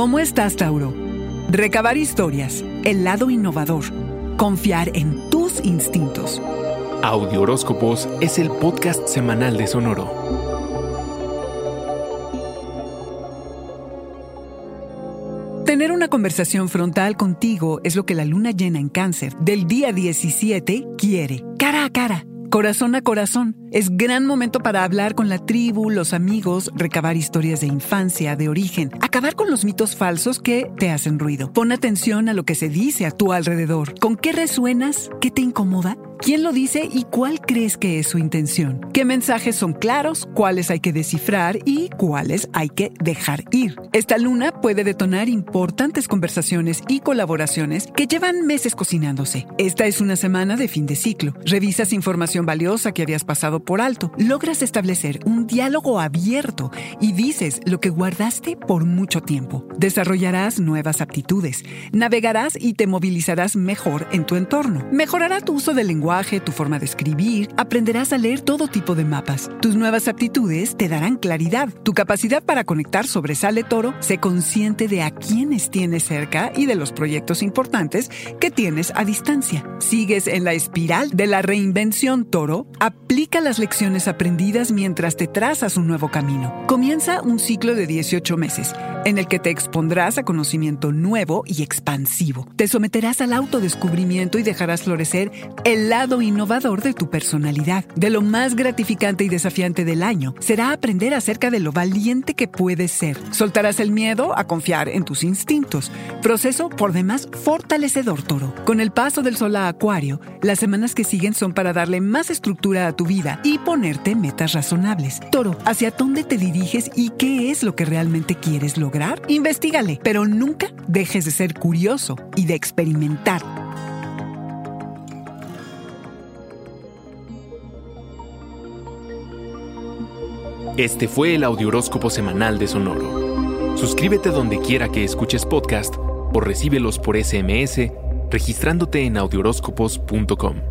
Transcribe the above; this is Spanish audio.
¿Cómo estás, Tauro? Recabar historias, el lado innovador, confiar en tus instintos. Audio Horóscopos es el podcast semanal de Sonoro. Tener una conversación frontal contigo es lo que la luna llena en cáncer del día 17 quiere, cara a cara Corazón a corazón. Es gran momento para hablar con la tribu, los amigos, recabar historias de infancia, de origen, acabar con los mitos falsos que te hacen ruido. Pon atención a lo que se dice a tu alrededor. ¿Con qué resuenas? ¿Qué te incomoda? ¿Quién lo dice y cuál crees que es su intención? ¿Qué mensajes son claros? ¿Cuáles hay que descifrar y cuáles hay que dejar ir? Esta luna puede detonar importantes conversaciones y colaboraciones que llevan meses cocinándose. Esta es una semana de fin de ciclo. Revisas información valiosa que habías pasado por alto. Logras establecer un diálogo abierto y dices lo que guardaste por mucho tiempo. Desarrollarás nuevas aptitudes. Navegarás y te movilizarás mejor en tu entorno. Mejorará tu uso del lenguaje tu forma de escribir, aprenderás a leer todo tipo de mapas. Tus nuevas aptitudes te darán claridad. Tu capacidad para conectar sobresale toro. Sé consciente de a quienes tienes cerca y de los proyectos importantes que tienes a distancia. Sigues en la espiral de la reinvención toro. Aplica las lecciones aprendidas mientras te trazas un nuevo camino. Comienza un ciclo de 18 meses en el que te expondrás a conocimiento nuevo y expansivo. Te someterás al autodescubrimiento y dejarás florecer el lado innovador de tu personalidad. De lo más gratificante y desafiante del año será aprender acerca de lo valiente que puedes ser. Soltarás el miedo a confiar en tus instintos. Proceso por demás fortalecedor, toro. Con el paso del sol a Acuario, las semanas que siguen son para darle más estructura a tu vida y ponerte metas razonables. Toro, ¿hacia dónde te diriges y qué es lo que realmente quieres lograr? Investígale, pero nunca dejes de ser curioso y de experimentar. Este fue el Audioróscopo Semanal de Sonoro. Suscríbete donde quiera que escuches podcast o recíbelos por SMS registrándote en audioróscopos.com.